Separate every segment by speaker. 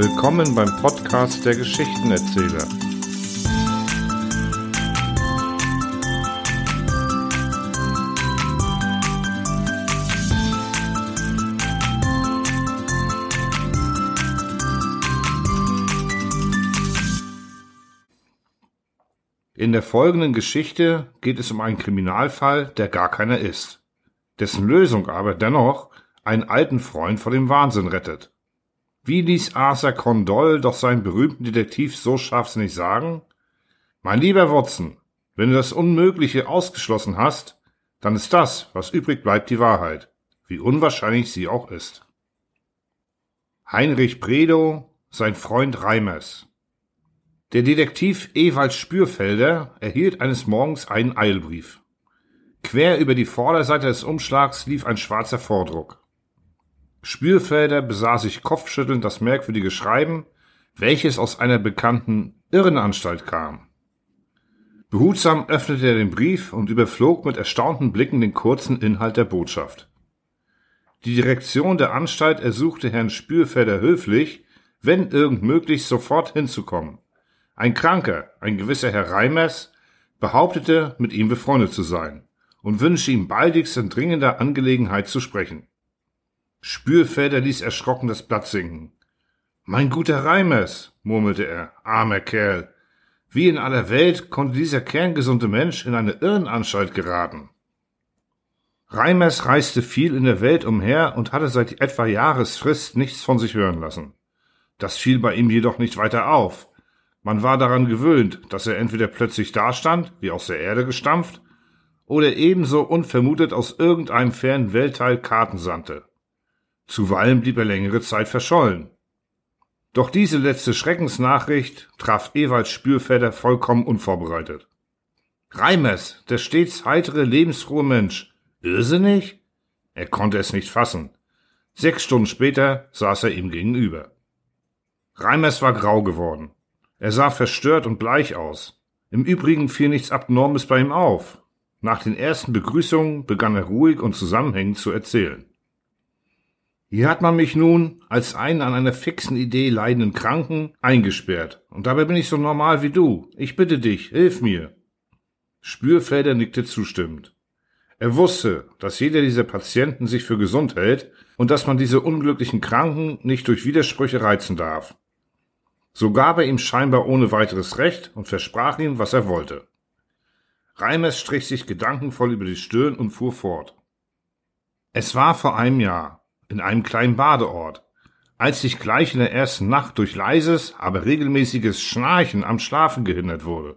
Speaker 1: Willkommen beim Podcast der Geschichtenerzähler. In der folgenden Geschichte geht es um einen Kriminalfall, der gar keiner ist, dessen Lösung aber dennoch einen alten Freund vor dem Wahnsinn rettet. Wie ließ Arthur Condol doch seinen berühmten Detektiv so scharfsinnig sagen? Mein lieber Watson, wenn du das Unmögliche ausgeschlossen hast, dann ist das, was übrig bleibt, die Wahrheit, wie unwahrscheinlich sie auch ist. Heinrich Bredow, sein Freund Reimers. Der Detektiv Ewald Spürfelder erhielt eines Morgens einen Eilbrief. Quer über die Vorderseite des Umschlags lief ein schwarzer Vordruck. Spürfelder besah sich kopfschüttelnd das merkwürdige Schreiben, welches aus einer bekannten Irrenanstalt kam. Behutsam öffnete er den Brief und überflog mit erstaunten Blicken den kurzen Inhalt der Botschaft. Die Direktion der Anstalt ersuchte Herrn Spürfelder höflich, wenn irgend möglich, sofort hinzukommen. Ein Kranker, ein gewisser Herr Reimers, behauptete, mit ihm befreundet zu sein und wünsche ihm baldigst in dringender Angelegenheit zu sprechen. Spürfelder ließ erschrocken das Blatt sinken. Mein guter Reimers, murmelte er, armer Kerl. Wie in aller Welt konnte dieser kerngesunde Mensch in eine Irrenanstalt geraten? Reimers reiste viel in der Welt umher und hatte seit etwa Jahresfrist nichts von sich hören lassen. Das fiel bei ihm jedoch nicht weiter auf, man war daran gewöhnt, dass er entweder plötzlich dastand, wie aus der Erde gestampft, oder ebenso unvermutet aus irgendeinem fernen Weltteil Karten sandte. Zuweilen blieb er längere Zeit verschollen. Doch diese letzte Schreckensnachricht traf Ewald Spürfelder vollkommen unvorbereitet. Reimers, der stets heitere, lebensfrohe Mensch, irrsinnig? Er konnte es nicht fassen. Sechs Stunden später saß er ihm gegenüber. Reimers war grau geworden. Er sah verstört und bleich aus. Im Übrigen fiel nichts Abnormes bei ihm auf. Nach den ersten Begrüßungen begann er ruhig und zusammenhängend zu erzählen. Hier hat man mich nun als einen an einer fixen Idee leidenden Kranken eingesperrt. Und dabei bin ich so normal wie du. Ich bitte dich, hilf mir. Spürfelder nickte zustimmend. Er wusste, dass jeder dieser Patienten sich für gesund hält und dass man diese unglücklichen Kranken nicht durch Widersprüche reizen darf. So gab er ihm scheinbar ohne weiteres Recht und versprach ihm, was er wollte. Reimers strich sich gedankenvoll über die Stirn und fuhr fort. Es war vor einem Jahr, in einem kleinen Badeort, als ich gleich in der ersten Nacht durch leises, aber regelmäßiges Schnarchen am Schlafen gehindert wurde.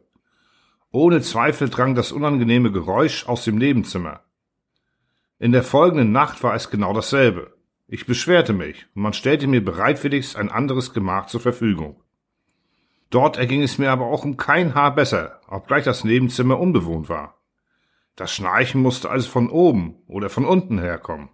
Speaker 1: Ohne Zweifel drang das unangenehme Geräusch aus dem Nebenzimmer. In der folgenden Nacht war es genau dasselbe. Ich beschwerte mich, und man stellte mir bereitwilligst ein anderes Gemach zur Verfügung. Dort erging es mir aber auch um kein Haar besser, obgleich das Nebenzimmer unbewohnt war. Das Schnarchen musste also von oben oder von unten herkommen.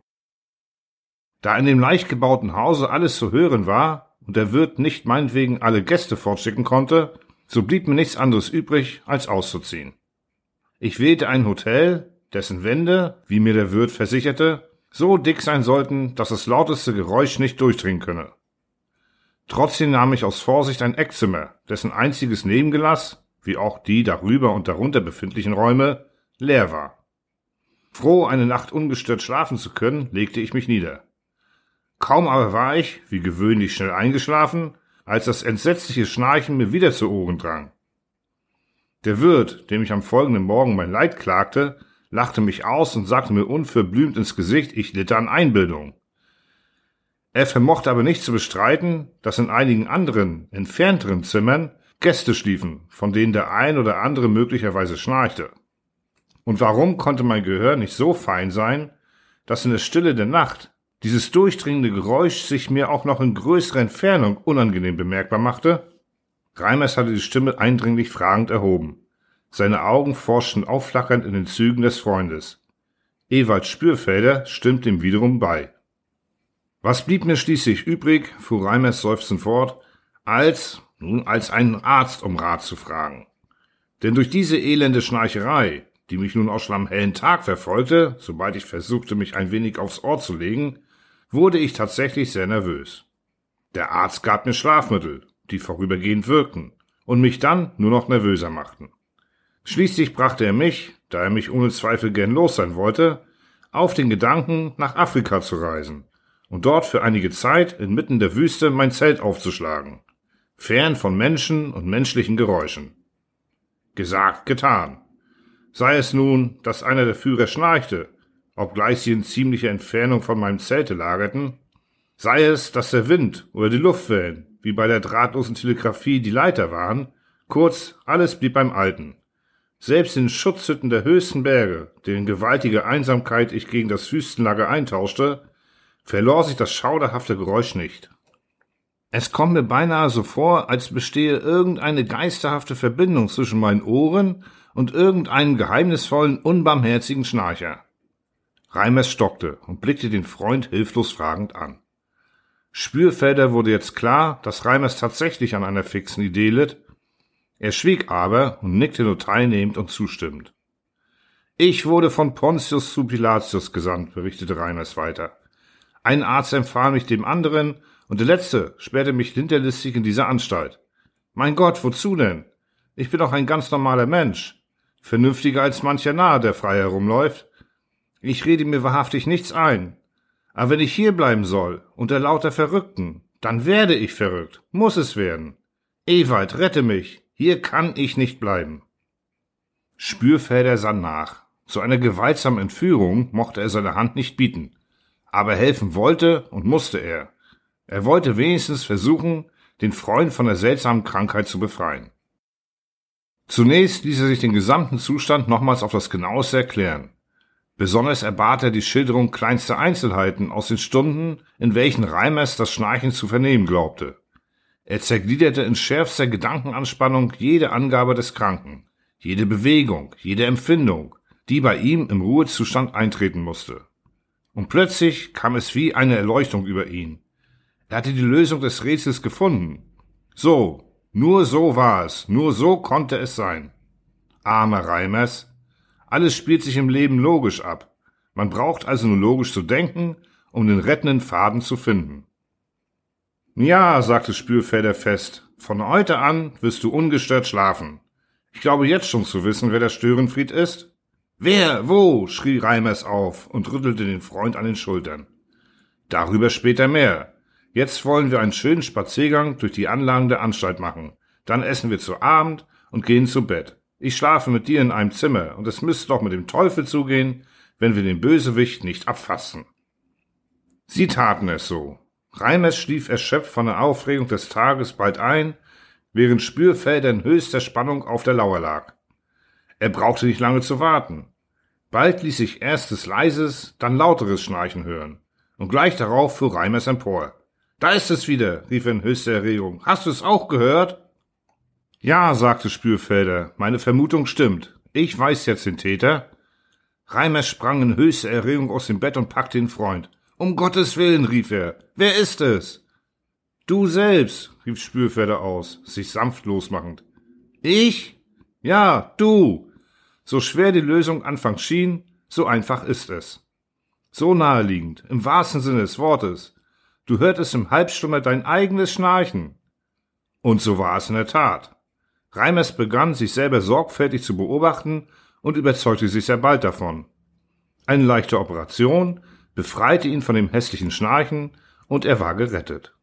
Speaker 1: Da in dem leicht gebauten Hause alles zu hören war und der Wirt nicht meinetwegen alle Gäste fortschicken konnte, so blieb mir nichts anderes übrig, als auszuziehen. Ich wählte ein Hotel, dessen Wände, wie mir der Wirt versicherte, so dick sein sollten, dass das lauteste Geräusch nicht durchdringen könne. Trotzdem nahm ich aus Vorsicht ein Eckzimmer, dessen einziges Nebengelass, wie auch die darüber und darunter befindlichen Räume, leer war. Froh, eine Nacht ungestört schlafen zu können, legte ich mich nieder. Kaum aber war ich, wie gewöhnlich, schnell eingeschlafen, als das entsetzliche Schnarchen mir wieder zu Ohren drang. Der Wirt, dem ich am folgenden Morgen mein Leid klagte, lachte mich aus und sagte mir unverblümt ins Gesicht, ich litte an Einbildung. Er vermochte aber nicht zu bestreiten, dass in einigen anderen, entfernteren Zimmern Gäste schliefen, von denen der ein oder andere möglicherweise schnarchte. Und warum konnte mein Gehör nicht so fein sein, dass in der Stille der Nacht dieses durchdringende Geräusch sich mir auch noch in größerer Entfernung unangenehm bemerkbar machte? Reimers hatte die Stimme eindringlich fragend erhoben. Seine Augen forschten aufflackernd in den Zügen des Freundes. Ewald Spürfelder stimmte ihm wiederum bei. Was blieb mir schließlich übrig, fuhr Reimers seufzend fort, als, nun als einen Arzt um Rat zu fragen. Denn durch diese elende Schnarcherei, die mich nun auch schon am hellen Tag verfolgte, sobald ich versuchte, mich ein wenig aufs Ohr zu legen, wurde ich tatsächlich sehr nervös. Der Arzt gab mir Schlafmittel, die vorübergehend wirkten und mich dann nur noch nervöser machten. Schließlich brachte er mich, da er mich ohne Zweifel gern los sein wollte, auf den Gedanken, nach Afrika zu reisen und dort für einige Zeit inmitten der Wüste mein Zelt aufzuschlagen, fern von Menschen und menschlichen Geräuschen. Gesagt, getan. Sei es nun, dass einer der Führer schnarchte, obgleich sie in ziemlicher Entfernung von meinem Zelte lagerten, sei es, dass der Wind oder die Luftwellen, wie bei der drahtlosen Telegrafie, die Leiter waren, kurz, alles blieb beim Alten. Selbst in Schutzhütten der höchsten Berge, deren gewaltige Einsamkeit ich gegen das Wüstenlager eintauschte, verlor sich das schauderhafte Geräusch nicht. Es kommt mir beinahe so vor, als bestehe irgendeine geisterhafte Verbindung zwischen meinen Ohren und irgendeinem geheimnisvollen, unbarmherzigen Schnarcher. Reimers stockte und blickte den Freund hilflos fragend an. Spürfelder wurde jetzt klar, dass Reimers tatsächlich an einer fixen Idee litt er schwieg aber und nickte nur teilnehmend und zustimmend. Ich wurde von Pontius zu Pilatius gesandt, berichtete Reiners weiter. Ein Arzt empfahl mich dem anderen, und der letzte sperrte mich hinterlistig in dieser Anstalt. Mein Gott, wozu denn? Ich bin doch ein ganz normaler Mensch, vernünftiger als mancher nahe, der frei herumläuft. Ich rede mir wahrhaftig nichts ein. Aber wenn ich hier bleiben soll, unter lauter Verrückten, dann werde ich verrückt, muss es werden. Ewald, rette mich, hier kann ich nicht bleiben. Spürfelder sann nach. Zu einer gewaltsamen Entführung mochte er seine Hand nicht bieten. Aber helfen wollte und musste er. Er wollte wenigstens versuchen, den Freund von der seltsamen Krankheit zu befreien. Zunächst ließ er sich den gesamten Zustand nochmals auf das genaueste erklären. Besonders erbat er die Schilderung kleinster Einzelheiten aus den Stunden, in welchen Reimers das Schnarchen zu vernehmen glaubte. Er zergliederte in schärfster Gedankenanspannung jede Angabe des Kranken, jede Bewegung, jede Empfindung, die bei ihm im Ruhezustand eintreten musste. Und plötzlich kam es wie eine Erleuchtung über ihn. Er hatte die Lösung des Rätsels gefunden. So, nur so war es, nur so konnte es sein. Armer Reimers. Alles spielt sich im Leben logisch ab. Man braucht also nur logisch zu denken, um den rettenden Faden zu finden. Ja, sagte Spürfelder fest, von heute an wirst du ungestört schlafen. Ich glaube jetzt schon zu wissen, wer der Störenfried ist. Wer? Wo? schrie Reimers auf und rüttelte den Freund an den Schultern. Darüber später mehr. Jetzt wollen wir einen schönen Spaziergang durch die Anlagen der Anstalt machen. Dann essen wir zu Abend und gehen zu Bett. Ich schlafe mit dir in einem Zimmer, und es müsste doch mit dem Teufel zugehen, wenn wir den Bösewicht nicht abfassen. Sie taten es so. Reimers schlief erschöpft von der Aufregung des Tages bald ein, während Spürfelder in höchster Spannung auf der Lauer lag. Er brauchte nicht lange zu warten. Bald ließ sich erstes leises, dann lauteres Schnarchen hören, und gleich darauf fuhr Reimers empor. Da ist es wieder, rief er in höchster Erregung. Hast du es auch gehört? Ja, sagte Spürfelder, meine Vermutung stimmt. Ich weiß jetzt den Täter. Reimers sprang in höchster Erregung aus dem Bett und packte den Freund. Um Gottes Willen, rief er. Wer ist es? Du selbst, rief Spürfelder aus, sich sanft losmachend. Ich? Ja, du. So schwer die Lösung anfangs schien, so einfach ist es. So naheliegend, im wahrsten Sinne des Wortes. Du hörtest im Halbstummer dein eigenes Schnarchen. Und so war es in der Tat. Reimers begann, sich selber sorgfältig zu beobachten und überzeugte sich sehr bald davon. Eine leichte Operation, befreite ihn von dem hässlichen Schnarchen, und er war gerettet.